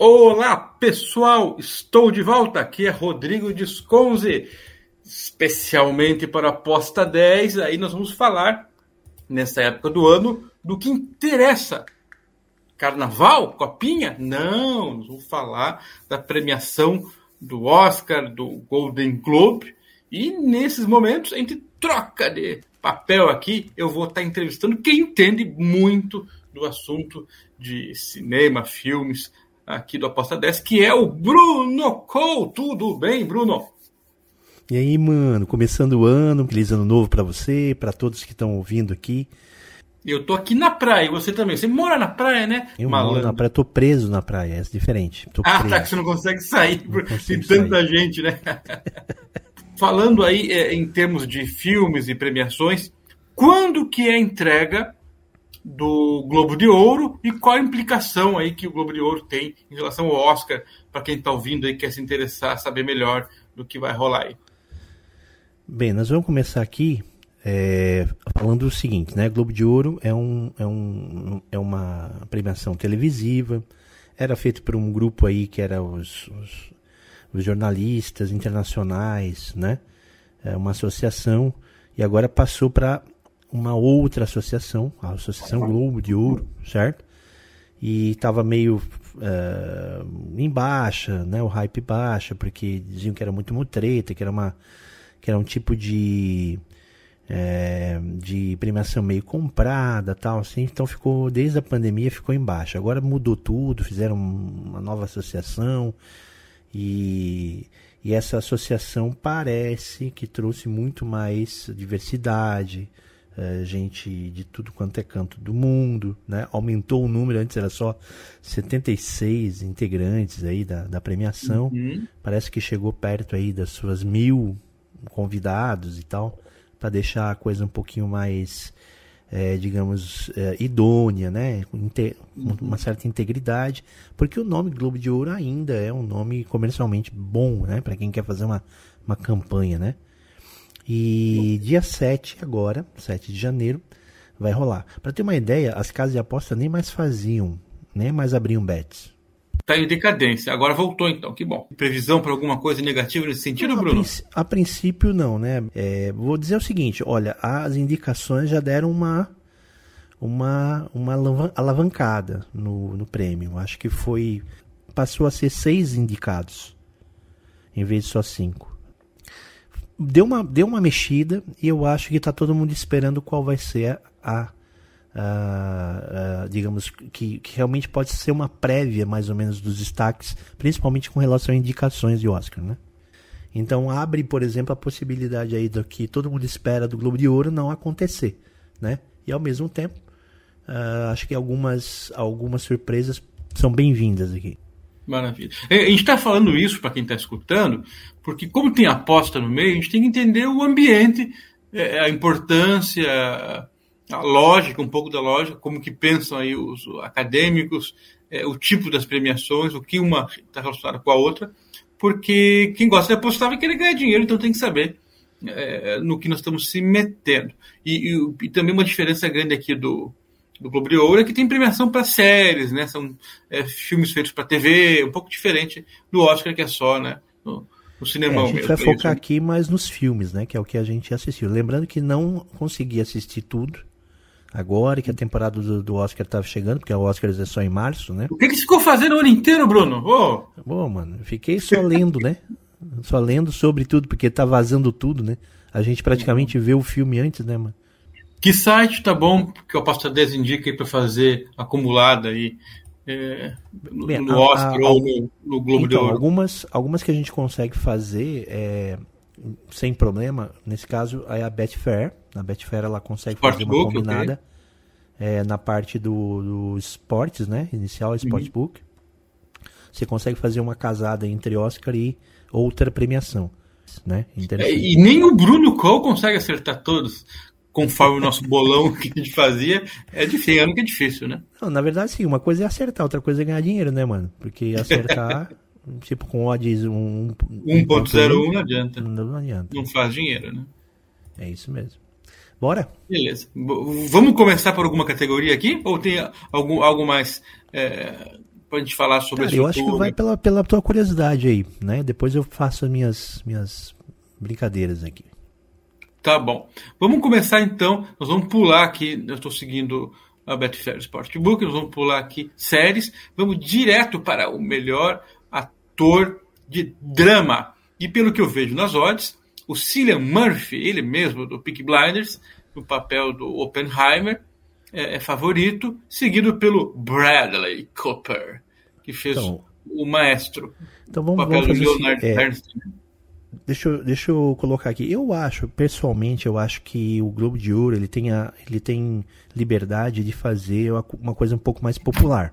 Olá pessoal, estou de volta. Aqui é Rodrigo Disconze, especialmente para a Aposta 10. Aí nós vamos falar, nessa época do ano, do que interessa. Carnaval? Copinha? Não, nós vamos falar da premiação do Oscar, do Golden Globe. E nesses momentos a gente troca de papel aqui. Eu vou estar entrevistando quem entende muito do assunto de cinema, filmes, aqui do Aposta 10, que é o Bruno Cole. Tudo bem, Bruno? E aí, mano, começando o ano, feliz ano novo para você, para todos que estão ouvindo aqui. Eu tô aqui na praia, você também. Você mora na praia, né? Eu Malandro. moro na praia, tô preso na praia, é diferente. Tô ah, preso. tá, que você não consegue sair por tem tanta sair. gente, né? Falando aí é, em termos de filmes e premiações, quando que é a entrega do Globo de Ouro e qual a implicação aí que o Globo de Ouro tem em relação ao Oscar, para quem está ouvindo aí quer se interessar, saber melhor do que vai rolar aí. Bem, nós vamos começar aqui é, falando o seguinte, né? Globo de Ouro é, um, é, um, é uma premiação televisiva, era feito por um grupo aí que era os, os, os jornalistas internacionais, né? É uma associação e agora passou para uma outra associação, a Associação Globo de Ouro, certo? E estava meio uh, em baixa, né? O hype baixa, porque diziam que era muito mutreta, que era uma que era um tipo de é, de premiação meio comprada, tal, assim. Então ficou desde a pandemia ficou em baixa. Agora mudou tudo, fizeram uma nova associação e e essa associação parece que trouxe muito mais diversidade, é, gente de tudo quanto é canto do mundo, né? Aumentou o número, antes era só 76 integrantes aí da, da premiação. Uhum. Parece que chegou perto aí das suas mil convidados e tal, para deixar a coisa um pouquinho mais, é, digamos, é, idônea, né? Com uhum. uma certa integridade, porque o nome Globo de Ouro ainda é um nome comercialmente bom, né? Para quem quer fazer uma, uma campanha, né? E dia 7 agora, 7 de janeiro, vai rolar. Para ter uma ideia, as casas de aposta nem mais faziam, nem mais abriam bets. Está em decadência. Agora voltou então, que bom. Previsão para alguma coisa negativa nesse sentido, não, Bruno? A, a, princípio não, né? É, vou dizer o seguinte, olha, as indicações já deram uma uma, uma alavancada no, no prêmio. Acho que foi passou a ser seis indicados em vez de só cinco deu uma, deu uma mexida e eu acho que está todo mundo esperando qual vai ser a, a, a digamos que, que, realmente pode ser uma prévia mais ou menos dos destaques, principalmente com relação a indicações de Oscar, né? Então abre, por exemplo, a possibilidade aí do que todo mundo espera do Globo de Ouro não acontecer, né? E ao mesmo tempo, uh, acho que algumas algumas surpresas são bem-vindas aqui. Maravilha. A gente está falando isso para quem está escutando, porque como tem aposta no meio, a gente tem que entender o ambiente, é, a importância, a lógica, um pouco da lógica, como que pensam aí os acadêmicos, é, o tipo das premiações, o que uma está relacionada com a outra, porque quem gosta de apostar vai querer ganhar dinheiro, então tem que saber é, no que nós estamos se metendo. E, e, e também uma diferença grande aqui do, do Globo de Ouro é que tem premiação para séries, né? São é, filmes feitos para TV, um pouco diferente do Oscar que é só, né? No, no cinema. É, a gente mesmo, vai focar isso. aqui mais nos filmes, né? Que é o que a gente assistiu. Lembrando que não consegui assistir tudo agora, que a temporada do, do Oscar estava chegando, porque o Oscar é só em março, né? O que, que você ficou fazendo o ano inteiro, Bruno? Oh. Bom, mano, fiquei só lendo, né? só lendo sobre tudo, porque tá vazando tudo, né? A gente praticamente vê o filme antes, né, mano? Que site tá bom que o Pastor 10 indica aí para fazer acumulada aí é, no, Bem, no Oscar a, a, ou no, no Globo então, de Ouro? Algumas, algumas que a gente consegue fazer é, sem problema, nesse caso é a Betfair. Na Betfair ela consegue Sportbook, fazer uma combinada okay. é, na parte do, do esportes, né? Inicial, Sportsbook. Uhum. você consegue fazer uma casada entre Oscar e outra premiação. Né? É, e nem o Bruno Cole consegue acertar todos, conforme o nosso bolão que a gente fazia. É difícil, ano que é difícil, né? Não, na verdade, sim, uma coisa é acertar, outra coisa é ganhar dinheiro, né, mano? Porque acertar, tipo, com odds 1.01 um, não adianta. Não adianta. Não faz dinheiro, né? É isso mesmo. Bora? Beleza. Vamos começar por alguma categoria aqui? Ou tem algum, algo mais é, pra gente falar sobre Cara, eu acho que vai pela, pela tua curiosidade aí, né? Depois eu faço as minhas, minhas brincadeiras aqui. Tá bom. Vamos começar então. Nós vamos pular aqui. Eu estou seguindo a Betfair Sportbook. Nós vamos pular aqui séries. Vamos direto para o melhor ator de drama. E pelo que eu vejo nas odds, o Cillian Murphy, ele mesmo do Peak Blinders, no papel do Oppenheimer, é, é, favorito, seguido pelo Bradley Cooper, que fez então, o maestro. Então vamos, o papel vamos do Leonard assim, Bernstein. Deixa, eu, deixa eu colocar aqui. Eu acho, pessoalmente, eu acho que o Globo de Ouro ele tem, a, ele tem liberdade de fazer uma coisa um pouco mais popular,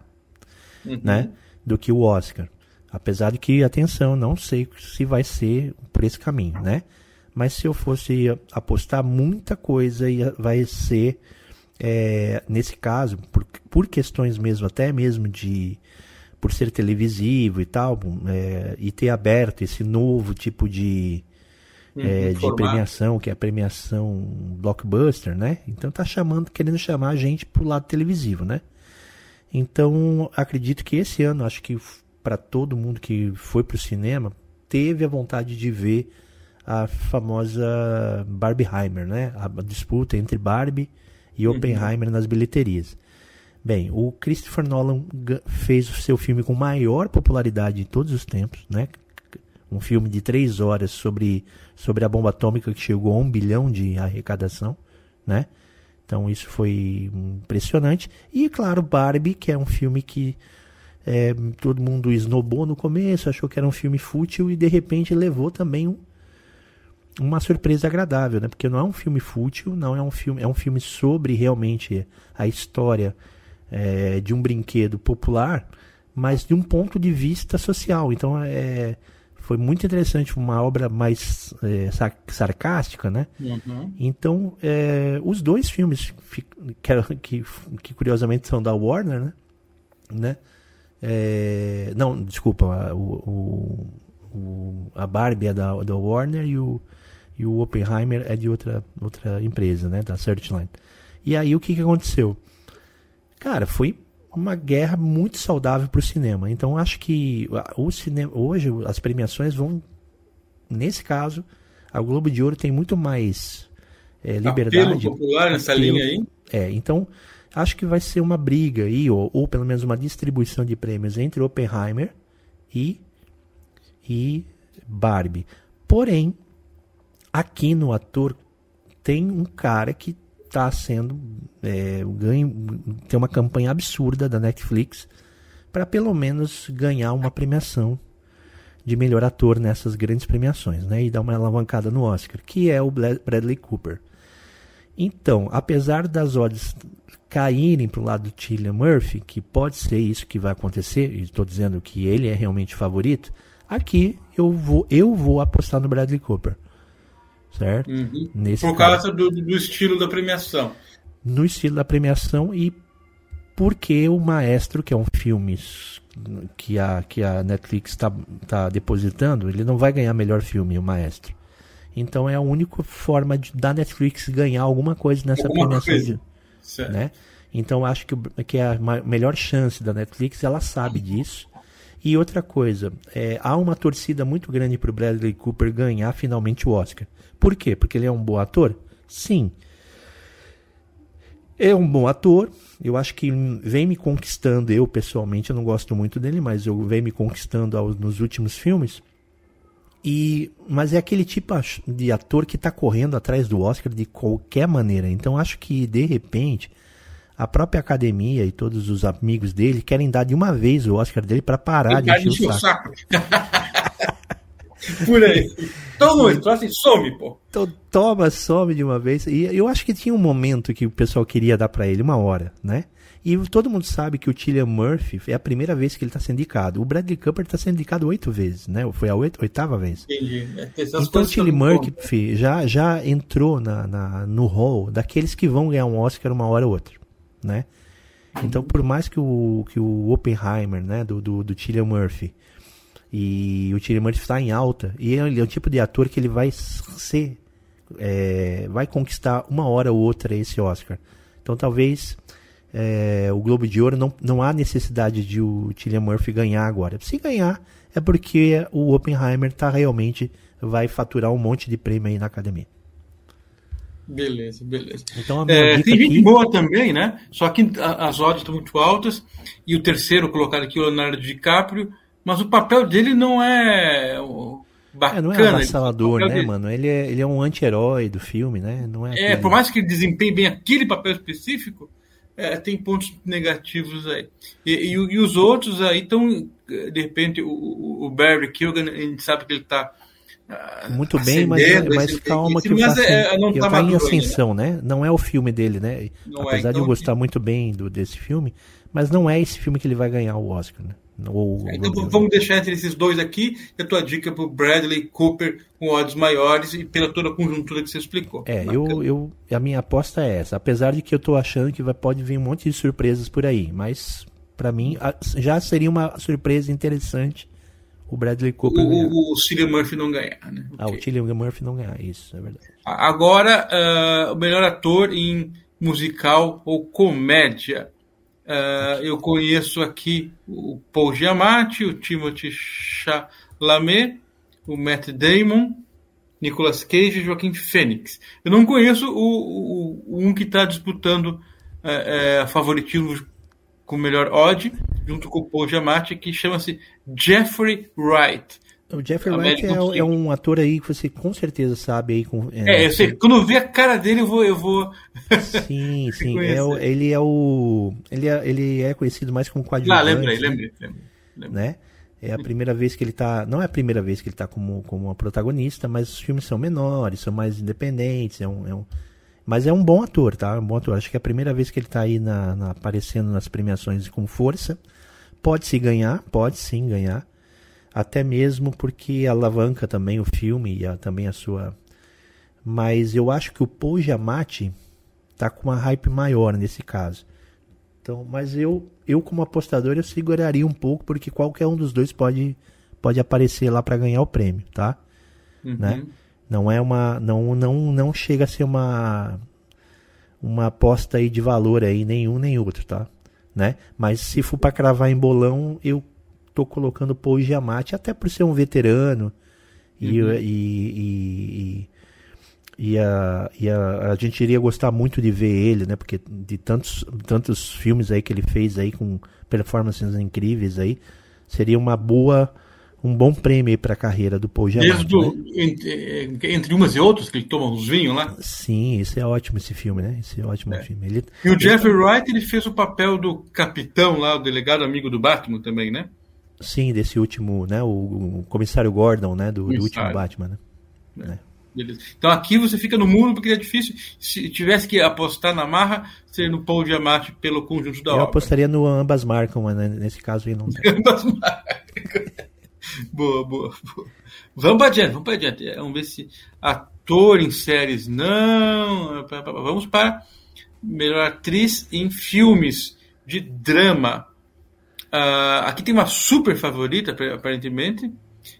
uhum. né? Do que o Oscar. Apesar de que, atenção, não sei se vai ser por esse caminho, né? mas se eu fosse apostar, muita coisa vai ser, é, nesse caso, por, por questões mesmo, até mesmo de por ser televisivo e tal, é, e ter aberto esse novo tipo de, uhum, é, de premiação, que é a premiação blockbuster, né? Então tá chamando, querendo chamar a gente pro lado televisivo, né? Então acredito que esse ano, acho que para todo mundo que foi pro cinema, teve a vontade de ver a famosa Barbieheimer, né? A disputa entre Barbie e uhum. Oppenheimer uhum. nas bilheterias. Bem, o Christopher Nolan fez o seu filme com maior popularidade de todos os tempos, né? Um filme de três horas sobre, sobre a bomba atômica que chegou a um bilhão de arrecadação, né? Então isso foi impressionante. E claro, Barbie, que é um filme que é, todo mundo esnobou no começo, achou que era um filme fútil e de repente levou também um, uma surpresa agradável, né? Porque não é um filme fútil, não é um filme, é um filme sobre realmente a história é, de um brinquedo popular, mas de um ponto de vista social. Então é, foi muito interessante, uma obra mais é, sarcástica, né? Uhum. Então é, os dois filmes que, que, que, curiosamente são da Warner, né? né? É, não, desculpa, o, o, a Barbie é da, da Warner e o e o Oppenheimer é de outra, outra empresa, né, da Searchlight. E aí o que, que aconteceu? Cara, foi uma guerra muito saudável para o cinema. Então acho que o cinema hoje as premiações vão nesse caso a Globo de Ouro tem muito mais é, liberdade. Apelo popular nessa apelo, linha aí. É, então acho que vai ser uma briga aí ou, ou pelo menos uma distribuição de prêmios entre Oppenheimer e e Barbie. Porém Aqui no ator tem um cara que está sendo é, ganho, tem uma campanha absurda da Netflix para pelo menos ganhar uma premiação de melhor ator nessas grandes premiações, né? E dar uma alavancada no Oscar, que é o Bradley Cooper. Então, apesar das odds caírem para o lado do Cillian Murphy, que pode ser isso que vai acontecer, e estou dizendo que ele é realmente favorito, aqui eu vou, eu vou apostar no Bradley Cooper certo? Uhum. Nesse Por causa do, do, estilo da premiação. No estilo da premiação e porque o Maestro, que é um filme que a, que a Netflix está tá depositando, ele não vai ganhar melhor filme, o Maestro. Então é a única forma de, da Netflix ganhar alguma coisa nessa alguma premiação. Coisa. De, né? Então acho que, que é a melhor chance da Netflix, ela sabe disso. E outra coisa, é, há uma torcida muito grande para o Bradley Cooper ganhar finalmente o Oscar. Por quê? Porque ele é um bom ator? Sim. É um bom ator. Eu acho que vem me conquistando. Eu, pessoalmente, eu não gosto muito dele, mas eu vem me conquistando nos últimos filmes. E, mas é aquele tipo de ator que está correndo atrás do Oscar de qualquer maneira. Então acho que, de repente, a própria academia e todos os amigos dele querem dar de uma vez o Oscar dele para parar de encher o saco. Por aí. Toma, então assim, some, pô. Então, toma, some de uma vez. E eu acho que tinha um momento que o pessoal queria dar para ele, uma hora, né? E todo mundo sabe que o Cillian Murphy é a primeira vez que ele está sendo indicado. O Bradley Cooper está sendo indicado oito vezes, né? Foi a oitava vez. Entendi. É, então o Cillian Murphy já, já entrou na, na, no hall daqueles que vão ganhar um Oscar uma hora ou outra, né? Então, por mais que o, que o Oppenheimer, né, do, do, do Murphy, e o Cillian Murphy está em alta, e ele é o tipo de ator que ele vai ser, é, vai conquistar uma hora ou outra esse Oscar. Então, talvez é, o Globo de Ouro não, não há necessidade de o Cillian Murphy ganhar agora. Se ganhar, é porque o Oppenheimer tá realmente vai faturar um monte de prêmio aí na academia. Beleza, beleza. Então, é, tem gente aqui... boa também, né? Só que as odds estão muito altas. E o terceiro colocado aqui, o Leonardo DiCaprio, mas o papel dele não é bacana. É, não é avassalador, né, dele... mano? Ele é, ele é um anti-herói do filme, né? Não é, é aquele... por mais que ele desempenhe bem aquele papel específico, é, tem pontos negativos aí. E, e, e os outros aí estão, de repente, o, o Barry Kilgan, a gente sabe que ele está muito bem, mas, mas calma que, mas é, ele tá em ascensão, ainda. né? Não é o filme dele, né? Não é, Apesar é, então, de eu gostar muito bem do, desse filme, mas não é esse filme que ele vai ganhar o Oscar, né? Ou, então vamos deixar entre esses dois aqui e a tua dica para o Bradley Cooper com odds maiores e pela toda a conjuntura que você explicou. É, eu, eu, a minha aposta é essa. Apesar de que eu estou achando que vai, pode vir um monte de surpresas por aí, mas para mim já seria uma surpresa interessante o Bradley Cooper o, ganhar. O Cillian Murphy não ganhar, né? Ah, o Cillian Murphy não ganhar, isso, é verdade. Agora, uh, o melhor ator em musical ou comédia. Uh, eu conheço aqui o Paul Giamatti, o Timothy Chalamet, o Matt Damon, Nicolas Cage e Joaquim Fênix. Eu não conheço o, o, o um que está disputando uh, uh, favoritismo com melhor odd, junto com o Paul Giamatti, que chama-se Jeffrey Wright. O Jeffrey Wright é, é, um ator aí que você com certeza sabe aí. Com, é, é eu sei. Quando eu ver a cara dele, eu vou. Eu vou sim, sim. É ele é o. Ele é, ele é conhecido mais como coadjuvante. Ah, lembrei, lembrei, lembrei, lembrei. Né? É a primeira vez que ele tá. Não é a primeira vez que ele tá como, como uma protagonista, mas os filmes são menores, são mais independentes. É um, é um, mas é um bom ator, tá? É um bom ator. Acho que é a primeira vez que ele tá aí na, na aparecendo nas premiações com força. Pode se ganhar, pode sim ganhar até mesmo porque alavanca também o filme e a, também a sua. Mas eu acho que o Paul Giamatti tá com uma hype maior nesse caso. Então, mas eu, eu como apostador eu seguraria um pouco porque qualquer um dos dois pode pode aparecer lá para ganhar o prêmio, tá? Uhum. Né? Não é uma não não não chega a ser uma uma aposta aí de valor aí nenhum nem outro, tá? Né? Mas se for para cravar em bolão, eu tô colocando Paul Giamatti, até por ser um veterano. E, uhum. e, e, e, a, e a, a gente iria gostar muito de ver ele, né? Porque de tantos, tantos filmes aí que ele fez aí com performances incríveis aí, seria uma boa um bom prêmio para a carreira do Paul Giamatti. Né? entre, entre, umas e outras, que ele toma uns vinhos lá? Sim, esse é ótimo esse filme, né? Esse é ótimo é. filme. Ele, e o Jeffrey Wright, ele fez o papel do capitão lá, o delegado amigo do Batman também, né? Sim, desse último, né? O, o comissário Gordon, né? Do, do último Batman, né? É. Beleza. Então aqui você fica no muro porque é difícil. Se tivesse que apostar na marra, seria no Paul Diamante pelo conjunto da Eu obra. Eu apostaria no ambas marcam, mas né, nesse caso aí não tem. ambas marcam. Boa, boa, boa. Vamos para adiante, vamos para adiante. Vamos ver se ator em séries não. Vamos para melhor atriz em filmes de drama. Uh, aqui tem uma super favorita, aparentemente,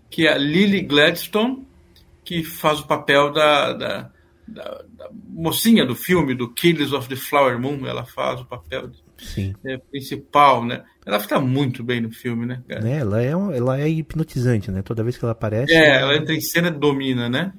que é a Lily Gladstone, que faz o papel da, da, da, da mocinha do filme, do Killers of the Flower Moon. Ela faz o papel é, principal, né? Ela fica muito bem no filme, né? né? Ela, é, ela é hipnotizante, né? Toda vez que ela aparece. É, ela, ela entra em cena e domina, né?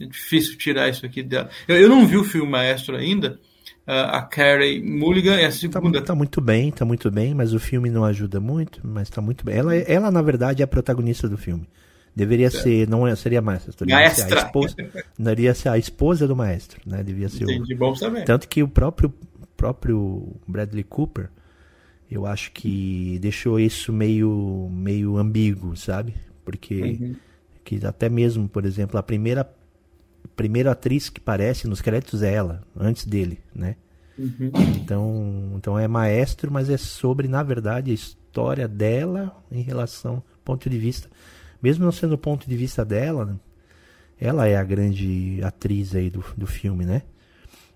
É difícil tirar isso aqui dela. Eu, eu não vi o filme Maestro ainda, a Carey Mulligan é a tá segunda. Tá, tá, muito bem, tá muito bem, mas o filme não ajuda muito, mas tá muito bem. Ela, ela na verdade, é a protagonista do filme. Deveria é. ser, não é, seria maestra, maestra. Ser a esposa, deveria ser a esposa do maestro, né? Devia ser Entendi, o, bom saber. Tanto que o próprio, próprio Bradley Cooper, eu acho que deixou isso meio, meio ambíguo, sabe? Porque uhum. que até mesmo, por exemplo, a primeira primeira atriz que aparece nos créditos é ela, antes dele, né? Uhum. Então, então é maestro, mas é sobre, na verdade, a história dela em relação, ponto de vista, mesmo não sendo o ponto de vista dela, ela é a grande atriz aí do, do filme, né?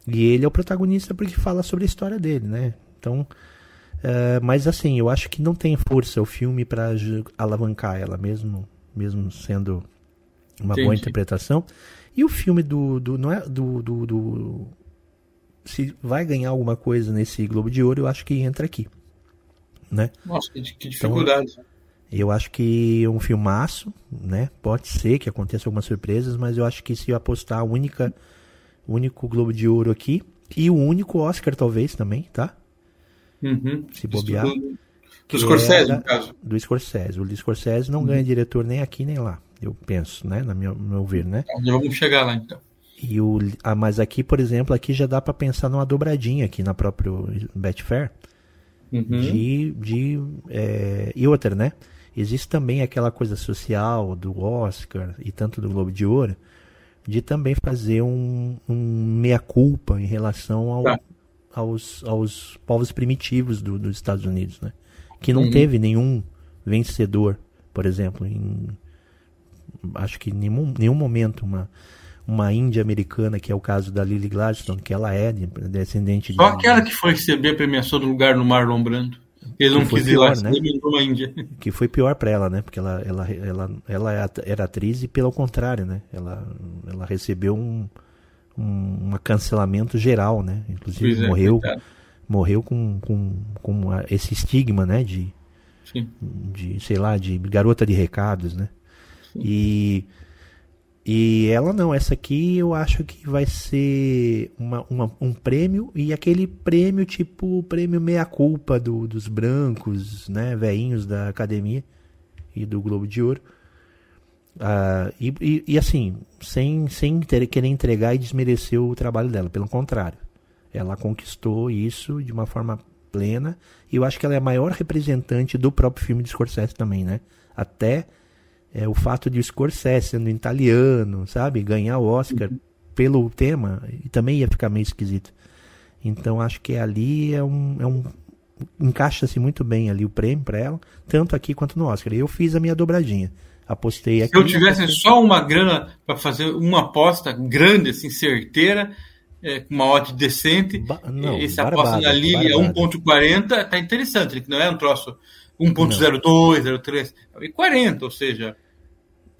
E ele é o protagonista porque fala sobre a história dele, né? Então, uh, mas assim, eu acho que não tem força o filme para alavancar ela, mesmo, mesmo sendo uma Entendi. boa interpretação. E o filme do, do não é do, do, do, se vai ganhar alguma coisa nesse Globo de Ouro, eu acho que entra aqui, né? Nossa, que, que dificuldade. Então, eu acho que é um filmaço, né? Pode ser que aconteça algumas surpresas, mas eu acho que se eu apostar a única, o único Globo de Ouro aqui e o único Oscar talvez também, tá? Uhum. Se bobear. Do, do Scorsese, no caso. Do Scorsese. O Scorsese não uhum. ganha diretor nem aqui nem lá, eu penso, né? Na meu, no meu ver, né? Já vamos chegar lá então. E o, ah, mas aqui, por exemplo, aqui já dá para pensar numa dobradinha aqui na própria Betfair. Uhum. De, de é, e outra, né? Existe também aquela coisa social do Oscar e tanto do Globo de Ouro de também fazer um, um meia-culpa em relação ao, tá. Aos, aos povos primitivos do, dos Estados Unidos, né? Que não uhum. teve nenhum vencedor, por exemplo, em acho que em nenhum, nenhum momento uma uma índia americana, que é o caso da Lily Gladstone, que ela é descendente Só de... aquela que foi receber a premiação do lugar no Marlon Brando. Ele não quis ir lá, né? uma Índia. Que foi pior para ela, né? Porque ela, ela, ela, ela é era atriz e pelo contrário, né? Ela, ela recebeu um, um, um cancelamento geral, né? Inclusive é, morreu, morreu com, com, com esse estigma, né? De, Sim. de, sei lá, de garota de recados, né? Sim. E e ela não, essa aqui eu acho que vai ser uma, uma, um prêmio e aquele prêmio tipo prêmio meia-culpa do, dos brancos, né, veinhos da academia e do Globo de Ouro. Ah, e, e, e, assim, sem, sem ter, querer entregar e desmerecer o trabalho dela, pelo contrário. Ela conquistou isso de uma forma plena e eu acho que ela é a maior representante do próprio filme de Scorsese também, né? Até é, o fato de o Scorsese sendo italiano, sabe, ganhar o Oscar pelo tema, e também ia ficar meio esquisito. Então acho que ali é um, é um encaixa-se muito bem ali o prêmio para ela, tanto aqui quanto no Oscar. Eu fiz a minha dobradinha. Apostei aqui. Se eu tivesse apostei... só uma grana para fazer uma aposta grande, assim, certeira, é, com uma odd decente, ba não, esse aposta na Lili a 1.40, tá interessante, não é um troço 1.02, 03, e 40, ou seja,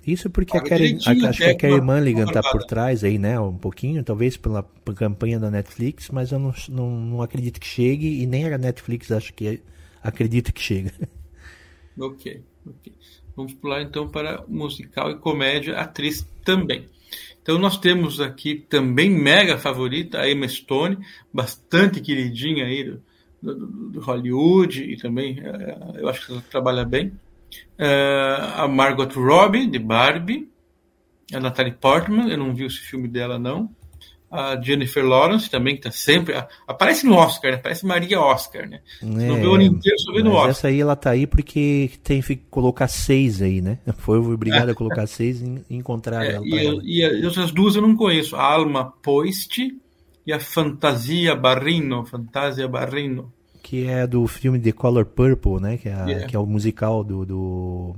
isso porque a Karen, a, acho que a Carrie Mulligan tá por trás aí, né? Um pouquinho, talvez pela, pela campanha da Netflix, mas eu não, não, não, acredito que chegue e nem a Netflix acho que acredita que chega. Ok, ok. Vamos pular então para musical e comédia, atriz também. Então nós temos aqui também mega favorita, a Emma Stone, bastante queridinha aí do, do, do Hollywood e também eh, eu acho que ela trabalha bem. Uh, a Margot Robbie, de Barbie. A Natalie Portman, eu não vi esse filme dela, não. A Jennifer Lawrence também, que tá sempre. Aparece no Oscar, né? Parece Maria Oscar, né? É, não vê o ano inteiro, só vê no Oscar. Essa aí ela tá aí porque tem que colocar seis aí, né? Foi obrigado a colocar seis e encontrar é, ela. E, e, as duas eu não conheço. A Alma Poist e a Fantasia Barrino. Fantasia Barrino que é do filme The Color Purple, né? Que é, a, yeah. que é o musical do, do,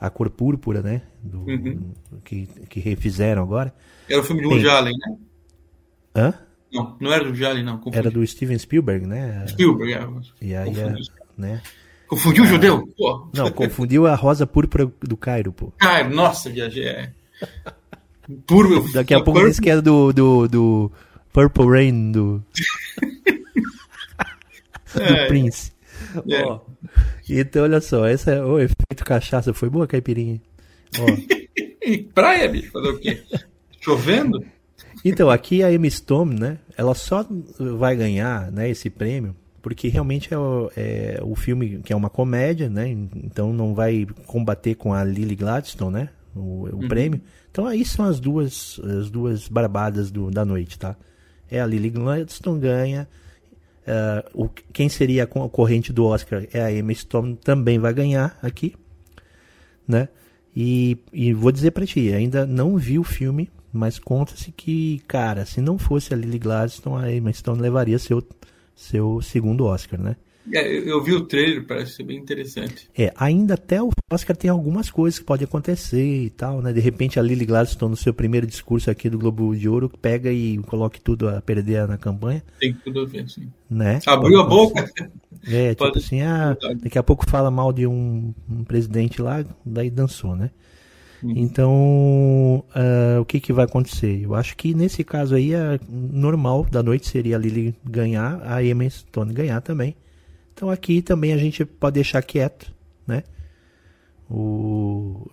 A Cor Púrpura, né? Do, uhum. que, que refizeram agora. Era o filme do Woody Allen, né? Hã? Não, não era do Woody Allen, não. Confundi. Era do Steven Spielberg, né? Spielberg, é. E aí, é, né? Confundiu o judeu? Pô. Não, confundiu a rosa púrpura do Cairo, pô. Cairo, nossa, viajei. É. Daqui a pouco que é do, do, do Purple Rain do. do é, Prince. É. Ó, então, olha só, essa é o efeito cachaça. Foi boa, caipirinha? Ó. Praia, bicho, fazer o quê? Chovendo? Então, aqui a Emma Stone, né? Ela só vai ganhar né, esse prêmio porque realmente é o, é o filme que é uma comédia, né? Então não vai combater com a Lily Gladstone, né? O, o uhum. prêmio. Então aí são as duas as duas barbadas do, da noite, tá? É a Lily Gladstone ganha, Uh, o, quem seria a concorrente do Oscar é a Emma Stone, também vai ganhar aqui, né? E, e vou dizer para ti, ainda não vi o filme, Mas conta-se que, cara, se não fosse a Lily Gladstone, a Emma Stone levaria seu, seu segundo Oscar, né? É, eu vi o trailer, parece ser bem interessante. É, ainda até o Oscar tem algumas coisas que podem acontecer e tal, né? De repente a Lily Gladstone, no seu primeiro discurso aqui do Globo de Ouro, pega e coloque tudo a perder na campanha. Tem tudo a ver, sim. Né? Abriu a boca. É, tipo Pode... assim, ah, daqui a pouco fala mal de um, um presidente lá, daí dançou, né? Então, uh, o que, que vai acontecer? Eu acho que nesse caso aí, é normal da noite seria a Lily ganhar, a Emma Stone ganhar também. Então aqui também a gente pode deixar quieto, né? O,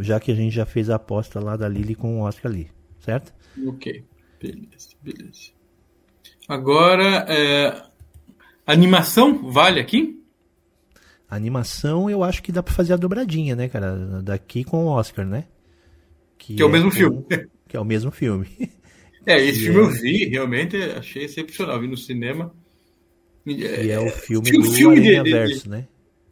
já que a gente já fez a aposta lá da Lily com o Oscar ali, certo? Ok, beleza, beleza. Agora, é, animação vale aqui? A animação eu acho que dá pra fazer a dobradinha, né, cara? Daqui com o Oscar, né? Que, que é o mesmo com, filme. Que é o mesmo filme. É, esse filme é... eu vi, realmente achei excepcional. Vi no cinema. E é o filme do filme de, Verso, né?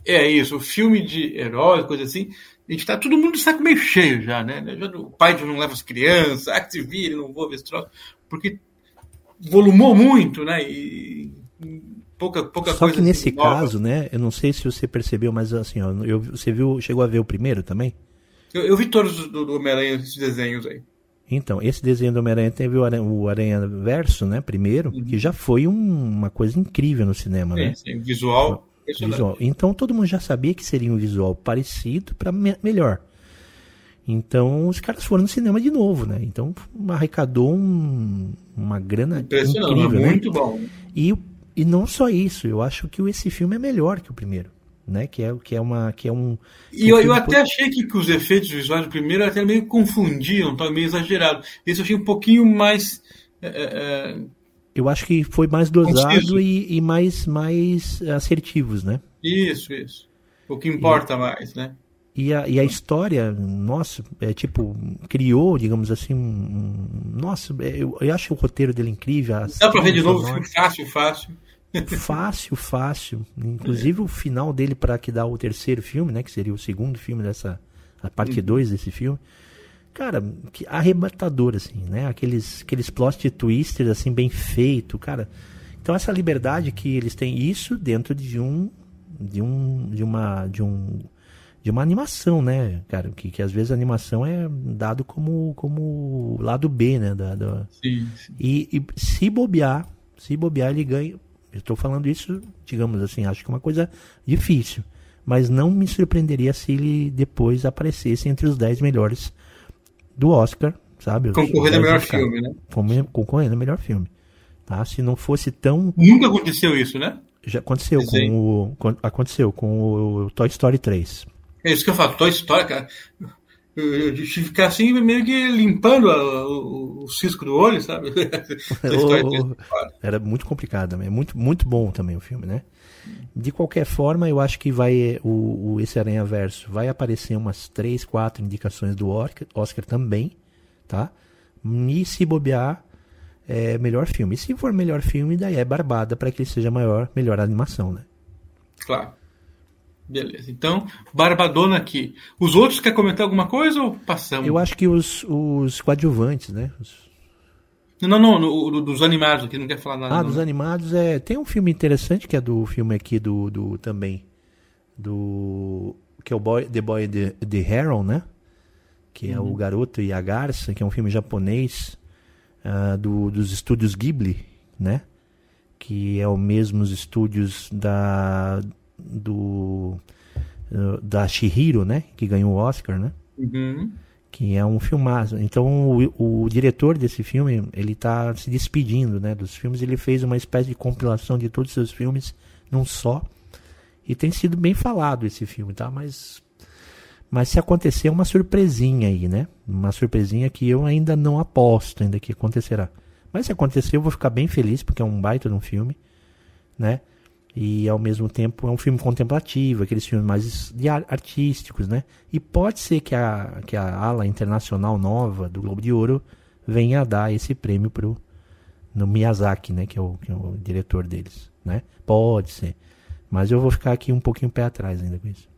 É isso, o filme de herói, coisa assim. A gente tá todo mundo saco meio cheio já, né? O pai não leva as crianças, ah, que se vire, não vou ver esse troço. Porque volumou muito, né? E pouca, pouca Só coisa. Só que nesse nova. caso, né? Eu não sei se você percebeu, mas assim, ó, eu, você viu, chegou a ver o primeiro também? Eu, eu vi todos do, do Homem-Aranha, esses desenhos aí. Então, esse desenho do Homem-Aranha teve o Aranha, o Aranha Verso, né? Primeiro, uhum. que já foi um, uma coisa incrível no cinema, sim, né? Sim, visual. visual. Então todo mundo já sabia que seria um visual parecido para me melhor. Então os caras foram no cinema de novo, né? Então arrecadou um, uma grana incrível, muito né? bom. E, e não só isso, eu acho que esse filme é melhor que o primeiro né? Que é, que é uma. Que é um, e eu, eu até achei que, que, os efeitos visuais do primeiro até meio confundiam, tá meio exagerado. Esse eu achei um pouquinho mais. É, é... é eu acho que foi mais dosado e, e, mais, mais assertivos, né? Isso, isso. O que importa e, mais, né? E a, e a história, nossa, é tipo, criou, digamos assim, um, nossa, é, eu, eu acho o roteiro dele incrível. Dá pra ver de novo, fácil, fácil. Fácil, fácil. Inclusive o final dele para que dá o terceiro filme, né? Que seria o segundo filme dessa. A parte 2 uhum. desse filme. Cara, que arrebatador, assim, né? Aqueles, aqueles plot twisters, assim, bem feito, cara. Então essa liberdade que eles têm, isso dentro de um. De um. De uma. De um. De uma animação, né, cara? Que, que às vezes a animação é dado como, como lado B, né? Da, da... Sim, sim. E, e se bobear, se bobear, ele ganha estou falando isso, digamos assim, acho que é uma coisa difícil. Mas não me surpreenderia se ele depois aparecesse entre os 10 melhores do Oscar, sabe? Concorrendo ao melhor filme, né? Concorrendo ao melhor filme. Tá? Se não fosse tão. Nunca aconteceu isso, né? Já aconteceu com o, aconteceu com o Toy Story 3. É isso que eu falo, Toy Story, cara eu tive que ficar assim, meio que limpando a, o, o, cisco do olho, sabe? Era muito complicado também. É muito, muito bom também o filme, né? De qualquer forma, eu acho que vai o, o esse Aranha Verso vai aparecer umas 3, 4 indicações do Oscar, Oscar também, tá? E se bobear, é melhor filme. E se for melhor filme, daí é barbada para que ele seja maior, melhor animação, né? Claro. Beleza. Então, Barbadona aqui. Os outros quer comentar alguma coisa ou passamos? Eu acho que os, os coadjuvantes, né? Os... Não, não, no, dos animados aqui, não quer falar nada. Ah, não. dos animados é. Tem um filme interessante que é do filme aqui do, do também. Do. Que é o Boy, The Boy the, the Heron, né? Que é uhum. o Garoto e a Garça, que é um filme japonês uh, do, dos estúdios Ghibli, né? Que é o mesmos estúdios da do uh, da Shihiro, né, que ganhou o Oscar, né? Uhum. Que é um filmaço. Então o, o diretor desse filme, ele está se despedindo, né, dos filmes. Ele fez uma espécie de compilação de todos os seus filmes num só. E tem sido bem falado esse filme, tá? Mas mas se acontecer é uma surpresinha aí, né? Uma surpresinha que eu ainda não aposto ainda que acontecerá. Mas se acontecer eu vou ficar bem feliz porque é um baita de um filme, né? E ao mesmo tempo é um filme contemplativo, aqueles filmes mais artísticos, né? E pode ser que a, que a ala internacional nova do Globo de Ouro venha a dar esse prêmio pro no Miyazaki, né? Que é o, que é o diretor deles, né? Pode ser. Mas eu vou ficar aqui um pouquinho pé atrás ainda com isso.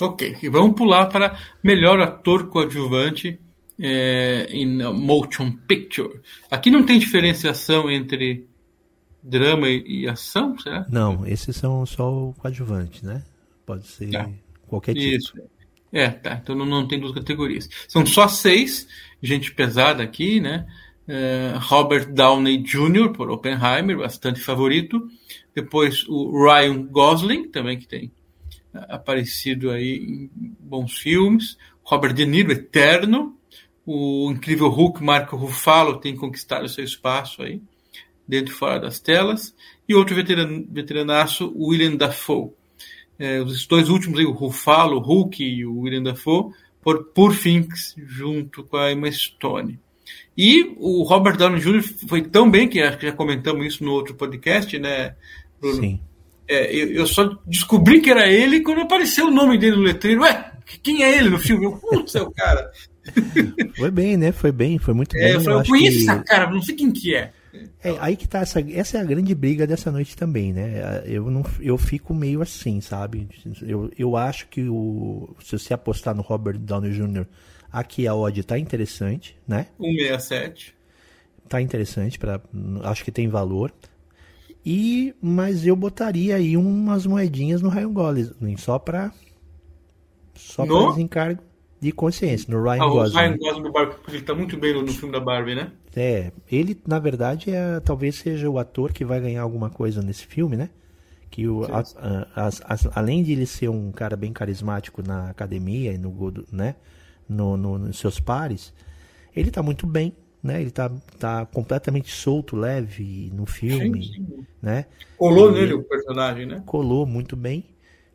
Ok, e vamos pular para melhor ator coadjuvante é, in Motion Picture. Aqui não tem diferenciação entre drama e, e ação, será? Não, esses são só o coadjuvante, né? Pode ser tá. qualquer tipo. Isso. É, tá. Então não, não tem duas categorias. São só seis, gente pesada aqui, né? É, Robert Downey Jr. por Oppenheimer, bastante favorito. Depois o Ryan Gosling, também que tem é, aparecido aí em bons filmes. Robert De Niro, eterno. O incrível Hulk, Marco Ruffalo, tem conquistado seu espaço aí, dentro e fora das telas. E outro veteran, veteranaço, William Dafoe. É, os dois últimos aí, o Ruffalo, o Hulk e o William Dafoe, por Poor Things, junto com a Emma Stone. E o Robert Downey Jr. foi tão bem, que acho que já comentamos isso no outro podcast, né, Bruno? Sim. É, eu, eu, só descobri que era ele quando apareceu o nome dele no letreiro. Ué, quem é ele no filme? Eu, putz, é o cara. Foi bem, né? Foi bem, foi muito é, bem. Eu, falei, eu, eu conheço que... essa cara, não sei quem que é. É, aí que tá, essa, essa é a grande briga dessa noite também, né? Eu, não, eu fico meio assim, sabe? Eu, eu acho que o, se você apostar no Robert Downey Jr., aqui a odd tá interessante, né? 167. Tá interessante, pra, acho que tem valor. E, mas eu botaria aí umas moedinhas no Ryan Gosling, só pra só no? pra desencargo de consciência, no Ryan ah, Gosling. O Ryan Gosling do Barbie, ele tá muito bem no, filme da Barbie, né? É, ele na verdade é, talvez seja o ator que vai ganhar alguma coisa nesse filme, né? Que o, a, a, a, além de ele ser um cara bem carismático na academia e no, né, no, no, nos seus pares, ele tá muito bem, né? Ele tá, tá completamente solto, leve no filme, sim, sim. né? Colou e nele o personagem, né? Colou muito bem.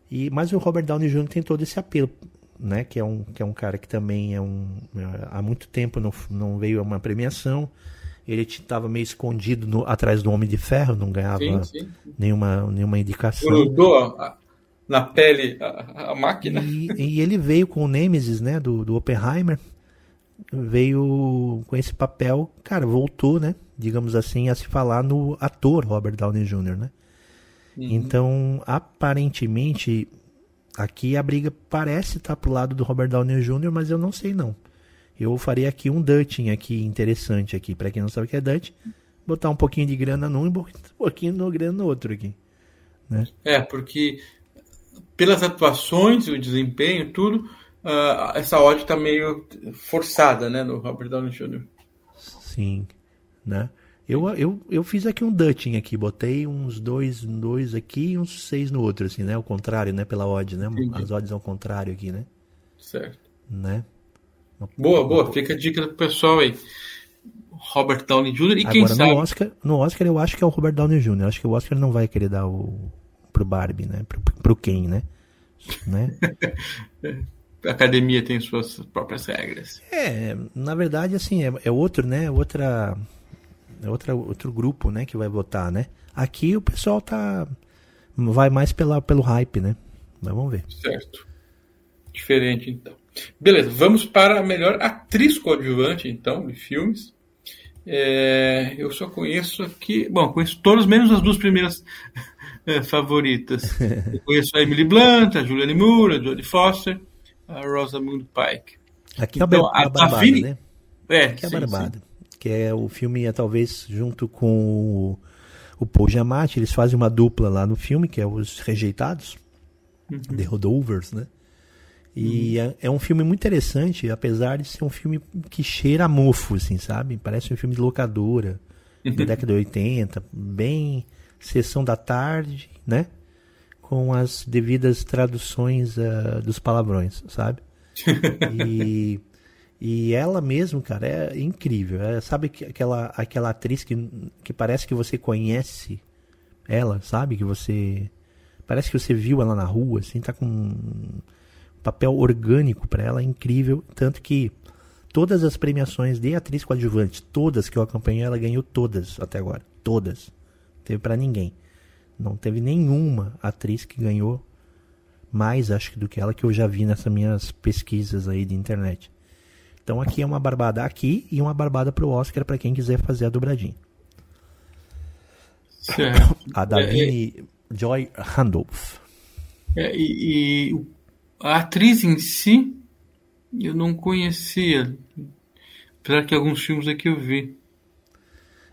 E mas o Robert Downey Jr. tem todo esse apelo né? Que é um, que é um cara que também é um. Há muito tempo não, não veio a uma premiação. Ele estava meio escondido no, atrás do Homem de Ferro, não ganhava sim, sim. Nenhuma, nenhuma indicação. Grudou na pele a, a máquina. E, e, ele veio com o Nemesis, né? Do, do Oppenheimer. Veio com esse papel, cara, voltou, né? Digamos assim, a se falar no ator Robert Downey Jr., né? Uhum. Então, aparentemente, Aqui a briga parece estar pro lado do Robert Downey Jr., mas eu não sei não. Eu faria aqui um Dutching aqui interessante aqui, para quem não sabe o que é Dutch, botar um pouquinho de grana num e um pouquinho de grana no outro aqui, né? É, porque pelas atuações, o desempenho, tudo, uh, essa odd está meio forçada, né, no Robert Downey Jr. Sim, né? Eu, eu, eu fiz aqui um Dutching aqui, botei uns dois, dois aqui e uns seis no outro, assim, né? Ao contrário, né? Pela odd, né? Entendi. As odds ao contrário aqui, né? Certo. Né? Boa, boa. Fica a dica pro pessoal aí. Robert Downey Jr. e Agora, quem sabe... No Oscar, no Oscar eu acho que é o Robert Downey Jr. Acho que o Oscar não vai querer dar o pro Barbie, né? Pro, pro Ken, né? né? a academia tem suas próprias regras. É, na verdade, assim, é, é outro, né? Outra é outra, outro grupo, né, que vai votar, né? Aqui o pessoal tá vai mais pela, pelo hype, né? Mas vamos ver. Certo. Diferente, então. Beleza, vamos para a melhor atriz coadjuvante, então, de filmes. É, eu só conheço aqui. Bom, conheço todas, menos as duas primeiras é, favoritas. Eu conheço a Emily Blunt, a Julianne Moore, a Jodie Foster, a Rosamund Pike. Aqui é então, a, a, barbada, a Vini... né? É, aqui é a barbada. Sim que é o filme, é, talvez junto com o, o Paul Giamatti, eles fazem uma dupla lá no filme, que é Os Rejeitados, uhum. The Holdovers, né? E uhum. é, é, um filme muito interessante, apesar de ser um filme que cheira a mofo, assim, sabe? Parece um filme de locadora, uhum. da década de 80, bem sessão da tarde, né? Com as devidas traduções uh, dos palavrões, sabe? E e ela mesmo, cara, é incrível. É, sabe aquela, aquela atriz que, que parece que você conhece ela, sabe? Que você. Parece que você viu ela na rua, assim, tá com um papel orgânico para ela, incrível. Tanto que todas as premiações de atriz coadjuvante, todas que eu acompanhei, ela ganhou todas até agora. Todas. Não teve para ninguém. Não teve nenhuma atriz que ganhou mais, acho que, do que ela que eu já vi nessas minhas pesquisas aí de internet. Então aqui é uma barbada aqui e uma barbada pro Oscar para quem quiser fazer a dobradinha. Certo. A Davine é, é, Joy Randolph. É, e, e, a atriz em si eu não conhecia. Apesar que alguns filmes aqui eu vi.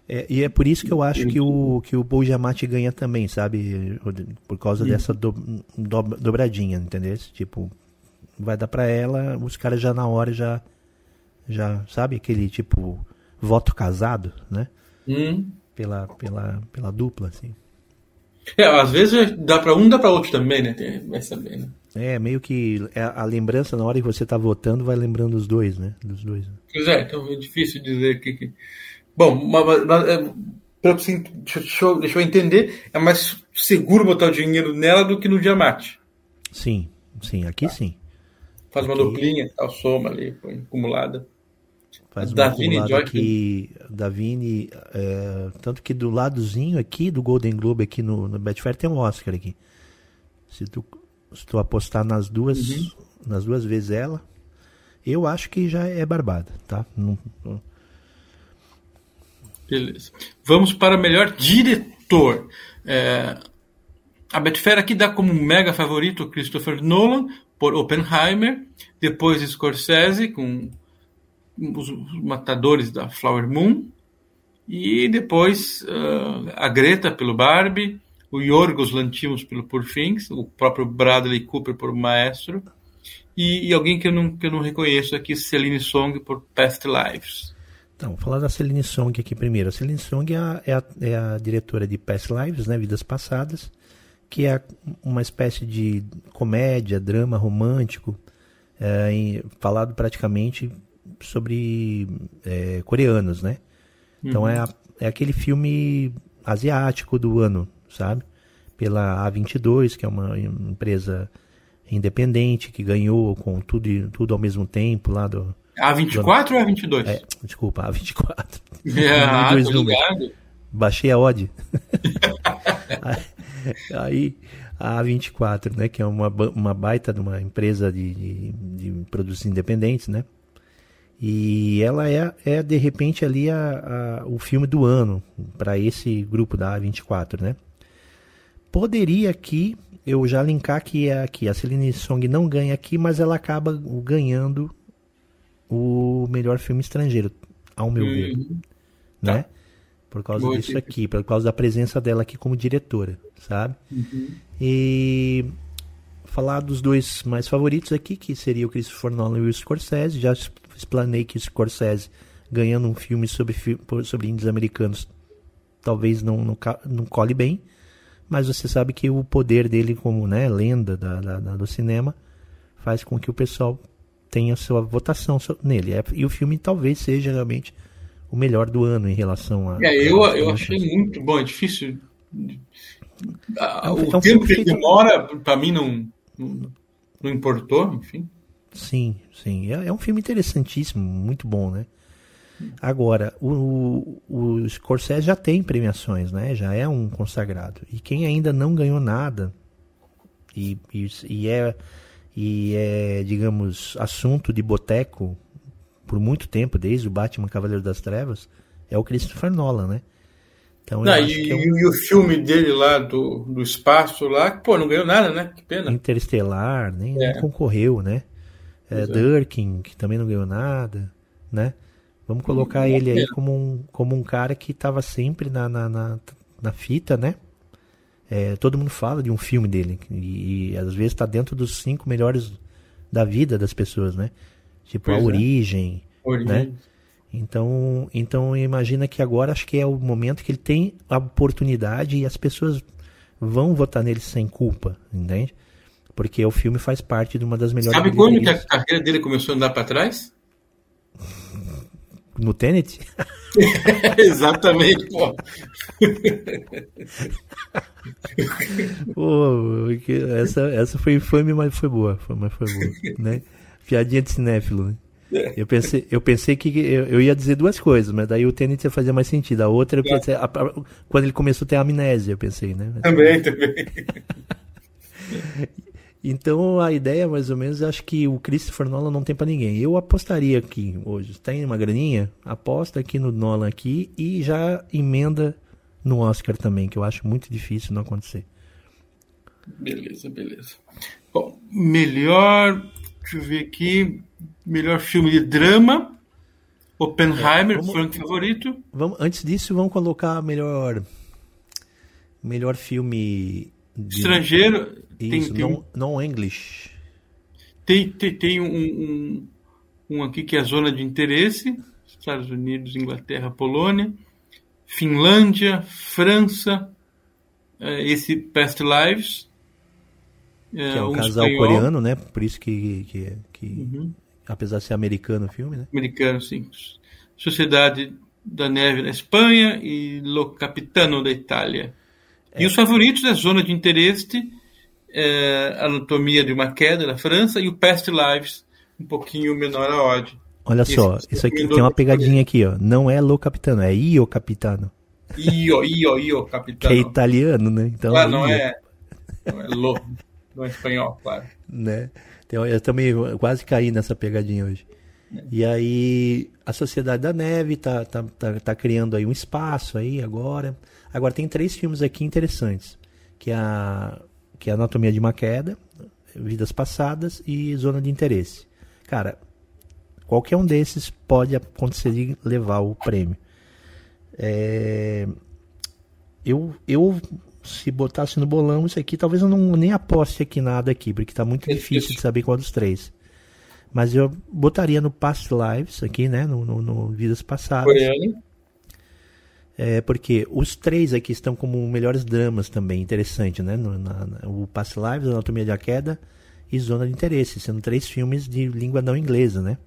É, e é por isso que eu acho que o, que o Paul Giamatti ganha também, sabe? Por causa dessa do, do, dobradinha, entendeu? Tipo, vai dar pra ela, os caras já na hora já, já sabe? Aquele tipo, voto casado, né? Hum. Pela, pela, pela dupla, assim. É, às vezes dá pra um, dá pra outro também, né? Vai saber, né? É, meio que é a lembrança na hora que você tá votando vai lembrando os dois, né? Dos dois. Pois é, então é difícil dizer que. que... Bom, mas, mas, é, deixa, eu, deixa eu entender, é mais seguro botar o dinheiro nela do que no Diamante. Sim, sim, aqui tá. sim. Faz aqui... uma duplinha, tal, soma ali, põe acumulada. Faz uma acumulada aqui, Davine, é, tanto que do ladozinho aqui do Golden Globe aqui no, no Betfair tem um Oscar aqui. Se tu se tu apostar nas duas, uhum. nas duas vezes ela, eu acho que já é barbada, tá? Não, não... Beleza. Vamos para melhor diretor. É, a Betfair aqui dá como mega favorito Christopher Nolan por Oppenheimer, depois Scorsese com os matadores da Flower Moon e depois uh, a Greta pelo Barbie, o Yorgos Lantimos pelo Por Fins, o próprio Bradley Cooper por Maestro, e, e, alguém que eu, não, que eu não reconheço aqui, Celine Song por Past Lives. Então, vou falar da Celine Song aqui primeiro. A Celine Song é a, é a, é a diretora de Past Lives, né, Vidas Passadas, que é uma espécie de comédia, drama romântico, é, em, falado praticamente sobre é, coreanos, né? Então uhum. é, a, é aquele filme asiático do ano, sabe? Pela A22, que é uma empresa independente que ganhou com tudo, tudo ao mesmo tempo lá do. A24 do... ou A22? É, desculpa, A24. É, ah, ligado. Baixei a odd. aí, a A24, né, que é uma, uma baita de uma empresa de, de, de produtos independentes, né? E ela é, é de repente ali a, a o filme do ano para esse grupo da A24, né? Poderia aqui eu já linkar que é aqui a Celine Song não ganha aqui, mas ela acaba ganhando o melhor filme estrangeiro, ao meu uhum. ver, né? Tá. Por causa Boa disso dica. aqui, por causa da presença dela aqui como diretora, sabe? Uhum. E falar dos dois mais favoritos aqui, que seria o Christopher Nolan e o Scorsese. Já explanei que Scorsese ganhando um filme sobre, sobre índios americanos talvez não, não, não cole bem mas você sabe que o poder dele como né, lenda da, da, do cinema faz com que o pessoal tenha sua votação nele. É, e o filme talvez seja realmente o melhor do ano em relação a. É, eu, a, eu achei muito bom, é difícil. É um, o é um tempo que demora, para mim, não, não, não, importou, enfim. Sim, sim. É, é um filme interessantíssimo, muito bom, né? Agora, o, o Scorsese já tem premiações, né? Já é um consagrado. E quem ainda não ganhou nada e, e, e é, e é, digamos, assunto de boteco por muito tempo, desde o Batman Cavaleiro das Trevas, é o Christopher Nolan, né? Então, não, e, é um... e, o filme dele lá do, do espaço lá, pô, não ganhou nada, né? Que pena. Interestelar, nem, é. nem concorreu, né? É, Durkin, que também não ganhou nada, né? Vamos colocar ele aí como um, como um cara que estava sempre na, na, na, na, fita, né? É, todo mundo fala de um filme dele e, e às vezes está dentro dos cinco melhores da vida das pessoas, né? Tipo pois a é. origem, origem, né? Então, então imagina que agora acho que é o momento que ele tem a oportunidade e as pessoas vão votar nele sem culpa, entende? Porque o filme faz parte de uma das melhores. Sabe quando que a carreira dele começou a andar para trás? no Tenet? Exatamente, pô. pô, essa, essa foi infame, mas foi boa. Foi, mas foi boa, né? Piadinha de cinéfilo, né? Eu pensei, eu pensei que eu, eu, ia dizer duas coisas, mas daí o Tenet ia fazer mais sentido. A outra, eu pensei, a, a, quando ele começou a ter amnésia, eu pensei, né? Também, também. Então a ideia, mais ou menos, acho que o Christopher Nolan não tem para ninguém. Eu apostaria aqui hoje. Tem uma graninha? Aposta aqui no Nolan aqui e já emenda no Oscar também, que eu acho muito difícil não acontecer. Beleza, beleza. Bom, melhor. Deixa eu ver aqui. Melhor filme de drama. Oppenheimer, é, vamos, Frank favorito. Vamos, antes disso, vamos colocar melhor melhor filme de, estrangeiro. Isso, tem, tem não, English. Tem, tem, tem um, um, um, aqui que é a zona de interesse: Estados Unidos, Inglaterra, Polônia, Finlândia, França. É, esse Past Lives. É, que é um, um casal espanhol. coreano, né? Por isso que, que, que uhum. apesar de ser americano o filme, né? Americano, sim. Sociedade da Neve na Espanha e Lo Capitano da Itália. É. E os favoritos é Zona de Interesse, é, Anatomia de uma Queda da França e o Past Lives, um pouquinho menor a odd. Olha Esse só, isso aqui tem uma pegadinha aqui, ó. Não é Lo Capitano, é Io Capitano. Io, Io, Io Capitano. Que é italiano, né? Então, ah, não é, não é Lo, não é espanhol, claro. Né? Então, eu também quase caí nessa pegadinha hoje. E aí a Sociedade da Neve tá, tá, tá, tá, criando aí um espaço aí agora. Agora tem três filmes aqui interessantes, que é a, que é Anatomia de uma Queda, Vidas Passadas e Zona de Interesse. Cara, qualquer um desses pode acontecer de levar o prêmio. É, eu, eu se botasse no bolão isso aqui, talvez eu não nem aposte aqui nada aqui, porque está muito difícil de saber qual dos três. Mas eu botaria no Past Lives aqui, né? No, no, no Vidas Passadas. Coreano. É, porque os três aqui estão como melhores dramas também, interessante, né? No, na, o Past Lives, Anatomia da Queda e Zona de Interesse, sendo três filmes de língua não inglesa, né?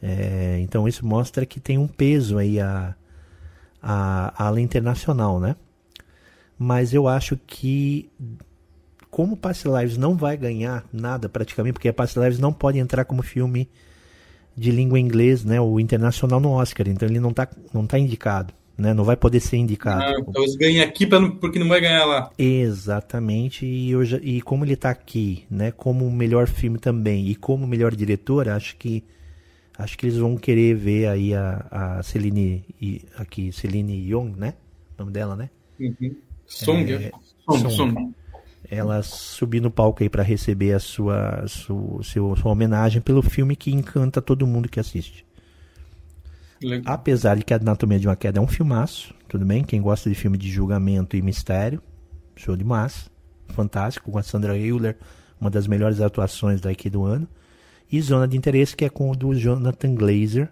É, então isso mostra que tem um peso aí a, a, a ala internacional, né? Mas eu acho que como Past Lives não vai ganhar nada praticamente, porque a Past Lives não pode entrar como filme de língua inglesa, né, o internacional no Oscar, então ele não está não tá indicado né? Não vai poder ser indicado. Ah, talvez ganhe aqui pra, porque não vai ganhar lá. Exatamente. E, eu já, e como ele está aqui, né? Como melhor filme também e como melhor diretor, acho que acho que eles vão querer ver aí a, a Celine aqui Celine Young, né? O nome dela, né? Uhum. Song, é, Song, Song. Ela subir no palco aí para receber a sua, sua, sua homenagem pelo filme que encanta todo mundo que assiste. Legal. Apesar de que a Anatomia de uma Queda é um filmaço, tudo bem? Quem gosta de filme de julgamento e mistério, show de massa, fantástico, com a Sandra Hüller, uma das melhores atuações daqui do ano. E Zona de Interesse, que é com o do Jonathan Glazer,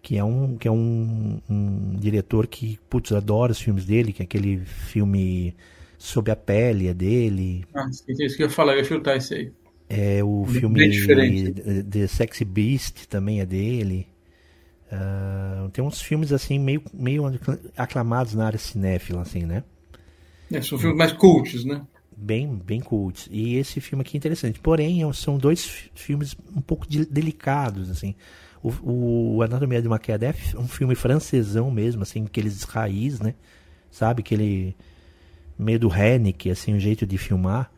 que é um, que é um, um diretor que, putz, adoro os filmes dele, que é aquele filme Sob a Pele é dele. Ah, isso que eu falei, eu ia chutar isso aí. É o filme The Sexy Beast também é dele. Uh, tem uns filmes assim meio, meio aclamados na área cinéfila, assim, né? É, são filmes mais cults, né? Bem, bem cults. E esse filme aqui é interessante. Porém, é são dois filmes um pouco de, delicados, assim. O, o Anatomia de uma Queda é um filme francesão mesmo, assim, aqueles raiz, né? Sabe? Aquele meio do Hennick, assim, o um jeito de filmar.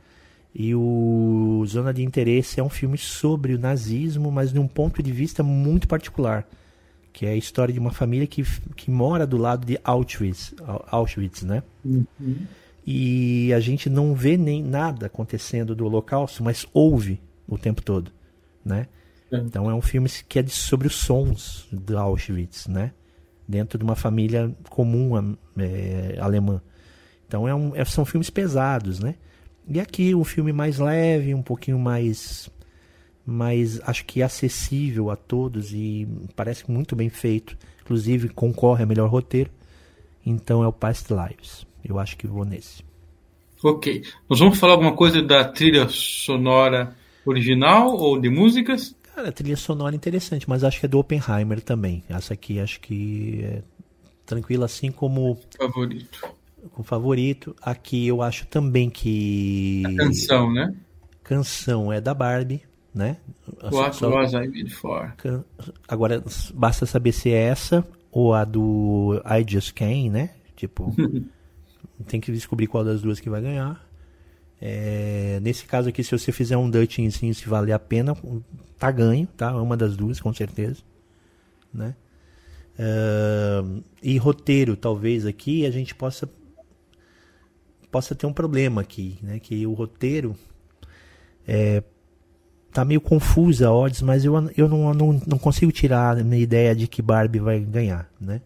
E o Zona de Interesse é um filme sobre o nazismo, mas de um ponto de vista muito particular que é a história de uma família que, que mora do lado de Auschwitz, Auschwitz, né? Uhum. E a gente não vê nem nada acontecendo do Holocausto, mas ouve o tempo todo, né? Uhum. Então é um filme que é de, sobre os sons do Auschwitz, né? Dentro de uma família comum é, alemã. Então é um, é, são filmes pesados, né? E aqui um filme mais leve, um pouquinho mais mas acho que é acessível a todos e parece muito bem feito. Inclusive concorre a melhor roteiro. Então é o Past Lives. Eu acho que vou nesse. Ok. Nós vamos falar alguma coisa da trilha sonora original ou de músicas? Cara, a trilha sonora é interessante, mas acho que é do Oppenheimer também. Essa aqui acho que é tranquila assim como. Favorito. Com favorito. Aqui eu acho também que. A canção, né? Canção é da Barbie né? What Só... was I made for? Agora, basta saber se é essa ou a do I Just Can, né? Tipo, tem que descobrir qual das duas que vai ganhar. É, nesse caso aqui, se você fizer um assim, se valer a pena, tá ganho, tá? É uma das duas, com certeza, né? Uh, e roteiro, talvez aqui a gente possa possa ter um problema aqui, né? Que o roteiro é, tá meio confusa a odds, mas eu, eu não, não, não consigo tirar a minha ideia de que Barbie vai ganhar, né?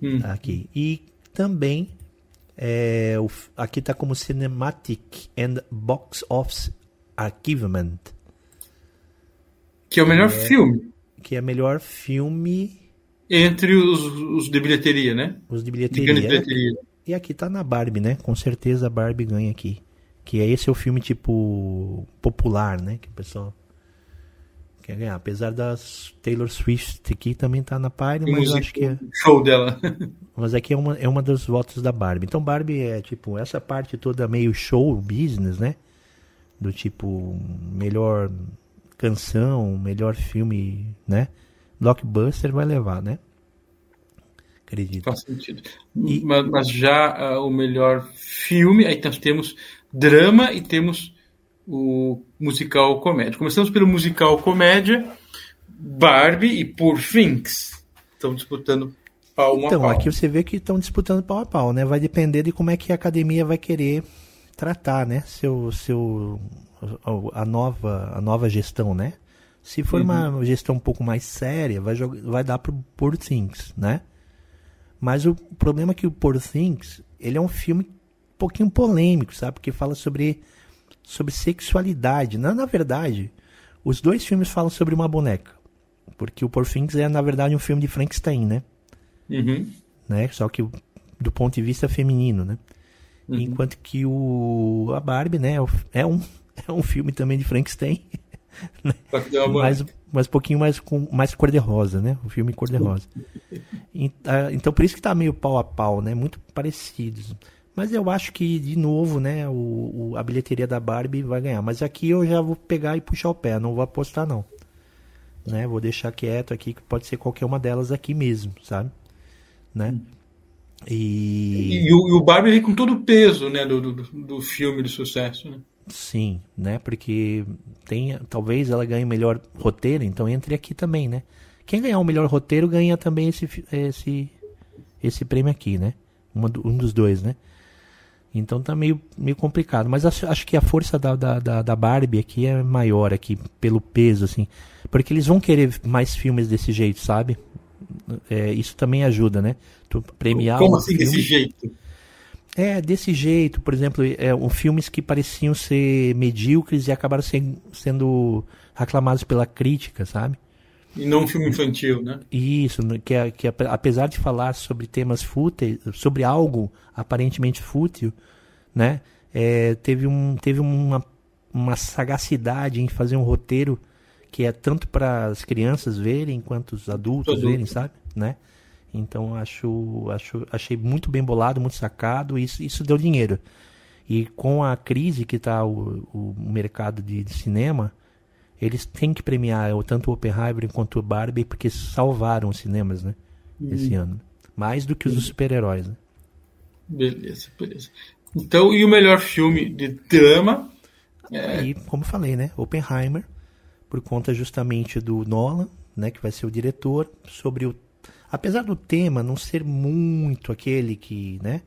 Hum. Aqui. E também é, o, aqui tá como Cinematic and Box Office Archivement. Que é o melhor é, filme. Que é o melhor filme. Entre os, os de bilheteria, né? Os de bilheteria. De bilheteria. E aqui tá na Barbie, né? Com certeza a Barbie ganha aqui. Que é esse é o filme tipo popular, né? Que o pessoal quer ganhar. Apesar das Taylor Swift aqui também tá na Pyre, mas eu acho que é. Show dela. mas aqui é uma, é uma dos votos da Barbie. Então Barbie é tipo essa parte toda meio show business, né? Do tipo melhor canção, melhor filme, né? Blockbuster vai levar, né? Acredito. Faz sentido. E... Mas, mas, já uh, o melhor filme, aí nós temos drama e temos o musical comédia. Começamos pelo musical comédia, Barbie e Por Finks. Estão disputando pau então, a pau. aqui você vê que estão disputando pau a pau, né? Vai depender de como é que a academia vai querer tratar, né? Seu, seu, a nova, a nova gestão, né? Se for uhum. uma gestão um pouco mais séria, vai, jogar, vai dar pro Poor Things, né? Mas o problema é que o Poor Things, ele é um filme pouquinho polêmico, sabe? Porque fala sobre, sobre sexualidade. Na, na verdade, os dois filmes falam sobre uma boneca. Porque o Poor Things é, na verdade, um filme de Frankenstein, né? Uhum. né? Só que do ponto de vista feminino, né? Uhum. Enquanto que o a Barbie, né, é um, é um filme também de Frankenstein. Né? mas, mas um pouquinho mais, com, mais cor-de-rosa, né? O filme cor-de-rosa. Então por isso que tá meio pau a pau, né? Muito parecidos. Mas eu acho que, de novo, né, o, o, a bilheteria da Barbie vai ganhar. Mas aqui eu já vou pegar e puxar o pé, não vou apostar não. Né? Vou deixar quieto aqui, que pode ser qualquer uma delas aqui mesmo, sabe? Né? E... E, o, e o Barbie vem com todo o peso né, do, do, do filme de sucesso, né? Sim, né? Porque tem, talvez ela ganhe melhor roteiro, então entre aqui também, né? Quem ganhar o melhor roteiro ganha também esse, esse, esse prêmio aqui, né? Uma, um dos dois, né? Então tá meio, meio complicado. Mas acho, acho que a força da, da, da, Barbie aqui é maior aqui, pelo peso, assim. Porque eles vão querer mais filmes desse jeito, sabe? É, isso também ajuda, né? Tu premiar Como assim filme, desse jeito? É, desse jeito, por exemplo, é, um, filmes que pareciam ser medíocres e acabaram sem, sendo aclamados pela crítica, sabe? E não um filme infantil, né? Isso, que, é, que é, apesar de falar sobre temas fúteis, sobre algo aparentemente fútil, né? É, teve um, teve uma, uma sagacidade em fazer um roteiro que é tanto para as crianças verem quanto os adultos Todo. verem, sabe? Né? Então acho, acho, achei muito bem bolado, muito sacado, e isso, isso deu dinheiro. E com a crise que está o, o mercado de, de, cinema, eles têm que premiar tanto o Oppenheimer quanto o Barbie, porque salvaram os cinemas, né? Hum. Esse ano. Mais do que os super-heróis, né? Beleza, beleza. Então, e o melhor filme de drama? É... E, como falei, né? Oppenheimer, por conta justamente do Nolan, né? Que vai ser o diretor, sobre o apesar do tema não ser muito aquele que, né,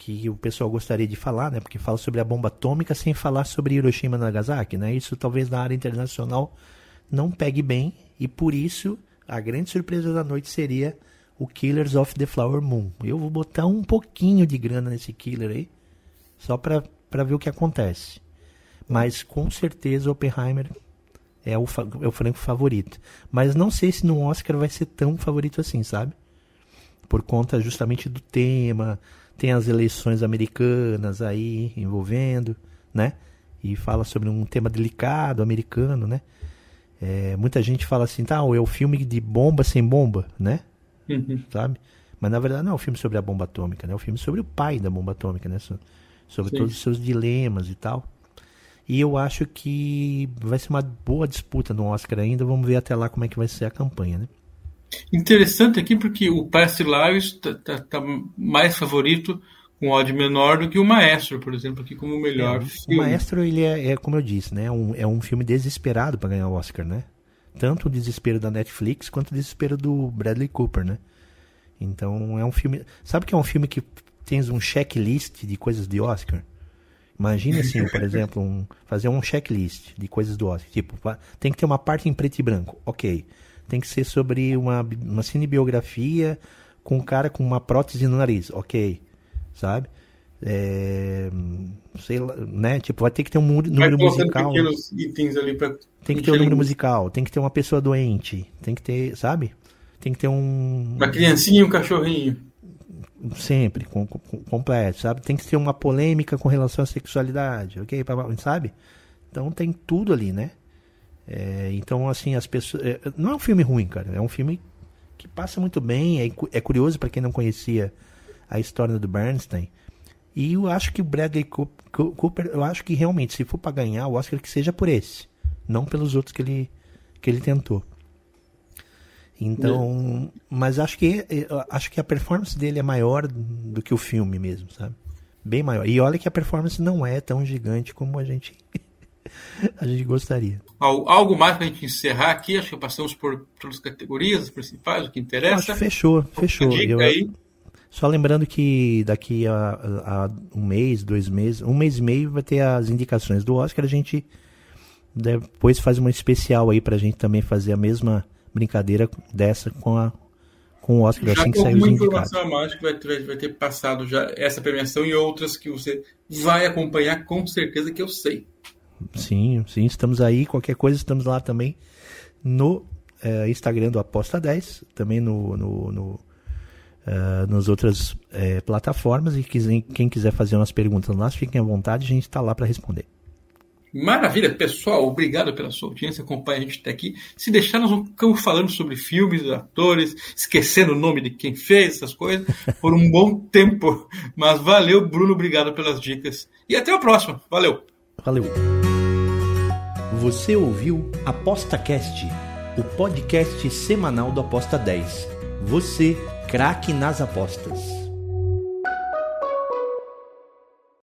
que o pessoal gostaria de falar, né, porque fala sobre a bomba atômica sem falar sobre Hiroshima e Nagasaki, né? Isso talvez na área internacional não pegue bem e por isso a grande surpresa da noite seria o Killers of the Flower Moon. Eu vou botar um pouquinho de grana nesse killer aí, só para ver o que acontece. Mas com certeza Oppenheimer é o, é o franco favorito. Mas não sei se no Oscar vai ser tão favorito assim, sabe? Por conta justamente do tema, tem as eleições americanas aí envolvendo, né? E fala sobre um tema delicado americano, né? É, muita gente fala assim, tá, é o filme de bomba sem bomba, né? Uhum. Sabe? Mas na verdade não é um filme sobre a bomba atômica, né? É um filme sobre o pai da bomba atômica, né? Sobre Sim. todos os seus dilemas e tal. E eu acho que vai ser uma boa disputa no Oscar ainda. Vamos ver até lá como é que vai ser a campanha, né? Interessante aqui porque o Past Lives está tá, tá mais favorito com odd menor do que o Maestro, por exemplo, aqui como o melhor é, filme. O Maestro, ele é, é como eu disse, né? Um, é um filme desesperado para ganhar o Oscar, né? Tanto o desespero da Netflix quanto o desespero do Bradley Cooper, né? Então é um filme. Sabe que é um filme que tens um checklist de coisas de Oscar? Imagine assim, por exemplo, um, fazer um checklist de coisas do Oscar. Tipo, tem que ter uma parte em preto e branco. Ok. Tem que ser sobre uma, uma cinebiografia com um cara com uma prótese no nariz. Ok. Sabe? É, sei lá, né? Tipo, vai ter que ter um número musical. pra tem que ter um número musical, tem que ter uma pessoa doente, tem que ter, sabe? Tem que ter um. Uma criancinha e um cachorrinho. Sempre, com, com, completo, sabe? Tem que ter uma polêmica com relação à sexualidade, ok? Sabe? Então tem tudo ali, né? É, então, assim, as pessoas. É, não é um filme ruim, cara. É um filme que passa muito bem. É, é curioso para quem não conhecia a história do Bernstein. E eu acho que o Bradley Cooper, eu acho que realmente, se for para ganhar o Oscar, que seja por esse, não pelos outros que ele, que ele tentou. Então, é. mas acho que acho que a performance dele é maior do que o filme mesmo, sabe? Bem maior. E olha que a performance não é tão gigante como a gente a gente gostaria. Algo mais para a gente encerrar aqui? Acho que passamos por todas as categorias as principais, o que interessa. fechou, fechou. Eu. Só lembrando que daqui a, a, um mês, dois meses, um mês e meio vai ter as indicações do Oscar. A gente depois faz uma especial aí para a gente também fazer a mesma brincadeira dessa com a com o Oscar já assim que sair os indicados. informação a mais que vai, vai, vai ter passado já essa premiação e outras que você vai acompanhar com certeza que eu sei. Sim, sim, estamos aí. Qualquer coisa, estamos lá também no é, Instagram do Aposta 10, também no, no, no uh, nas outras é, plataformas. E quem, quem quiser fazer umas perguntas lá, fiquem à vontade, a gente está lá para responder. Maravilha, pessoal, obrigado pela sua audiência, acompanha a gente até aqui. Se deixar, nós vamos falando sobre filmes, atores, esquecendo o nome de quem fez essas coisas, por um bom tempo. Mas valeu, Bruno, obrigado pelas dicas. E até a próxima. Valeu. Valeu. Você ouviu ApostaCast, o podcast semanal do Aposta 10. Você, craque nas apostas.